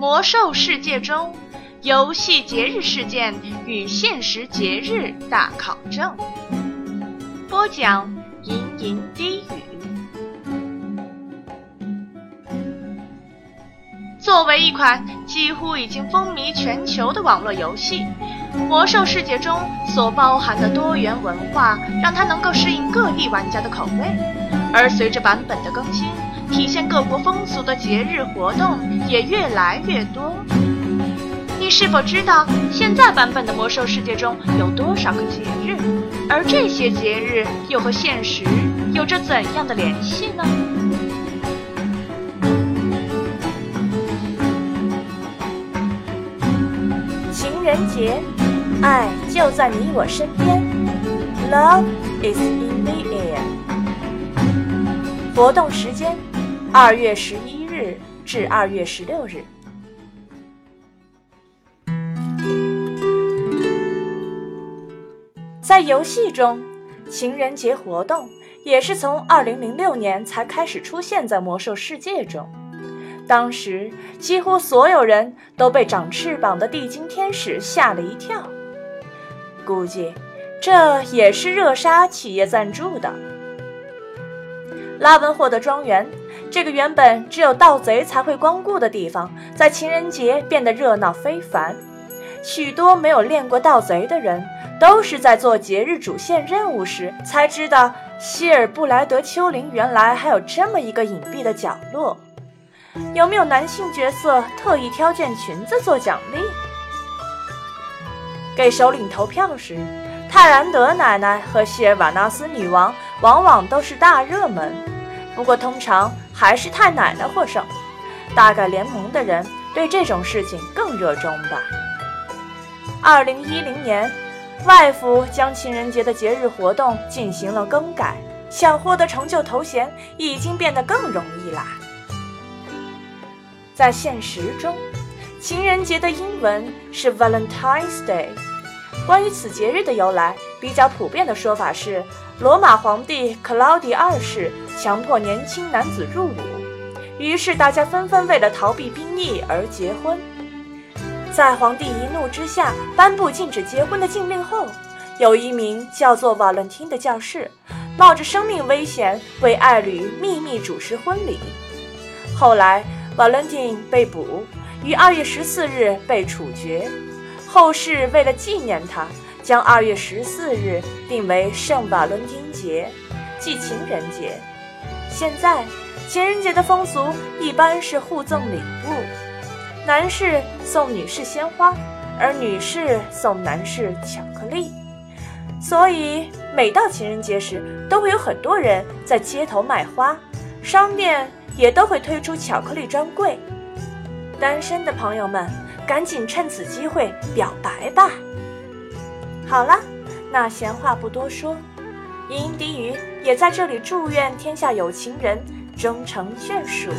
魔兽世界中，游戏节日事件与现实节日大考证。播讲：吟吟低语。作为一款几乎已经风靡全球的网络游戏，《魔兽世界》中所包含的多元文化，让它能够适应各地玩家的口味。而随着版本的更新，体现各国风俗的节日活动也越来越多。你是否知道现在版本的《魔兽世界》中有多少个节日？而这些节日又和现实有着怎样的联系呢？情人节，爱就在你我身边，Love is in the air。活动时间：二月十一日至二月十六日。在游戏中，情人节活动也是从二零零六年才开始出现在魔兽世界中。当时几乎所有人都被长翅膀的地精天使吓了一跳，估计这也是热沙企业赞助的。拉文霍德庄园，这个原本只有盗贼才会光顾的地方，在情人节变得热闹非凡。许多没有练过盗贼的人，都是在做节日主线任务时才知道希尔布莱德丘陵原来还有这么一个隐蔽的角落。有没有男性角色特意挑件裙子做奖励？给首领投票时，泰兰德奶奶和希尔瓦纳斯女王往往都是大热门，不过通常还是太奶奶获胜。大概联盟的人对这种事情更热衷吧。二零一零年，外服将情人节的节日活动进行了更改，想获得成就头衔已经变得更容易啦。在现实中，情人节的英文是 Valentine's Day。关于此节日的由来，比较普遍的说法是，罗马皇帝克劳迪二世强迫年轻男子入伍，于是大家纷纷为了逃避兵役而结婚。在皇帝一怒之下颁布禁止结婚的禁令后，有一名叫做瓦伦汀的教士，冒着生命危险为爱侣秘密主持婚礼。后来，瓦伦汀被捕，于二月十四日被处决。后世为了纪念他，将二月十四日定为圣瓦伦丁节，即情人节。现在，情人节的风俗一般是互赠礼物，男士送女士鲜花，而女士送男士巧克力。所以，每到情人节时，都会有很多人在街头卖花，商店。也都会推出巧克力专柜，单身的朋友们赶紧趁此机会表白吧。好了，那闲话不多说，吟吟低语也在这里祝愿天下有情人终成眷属。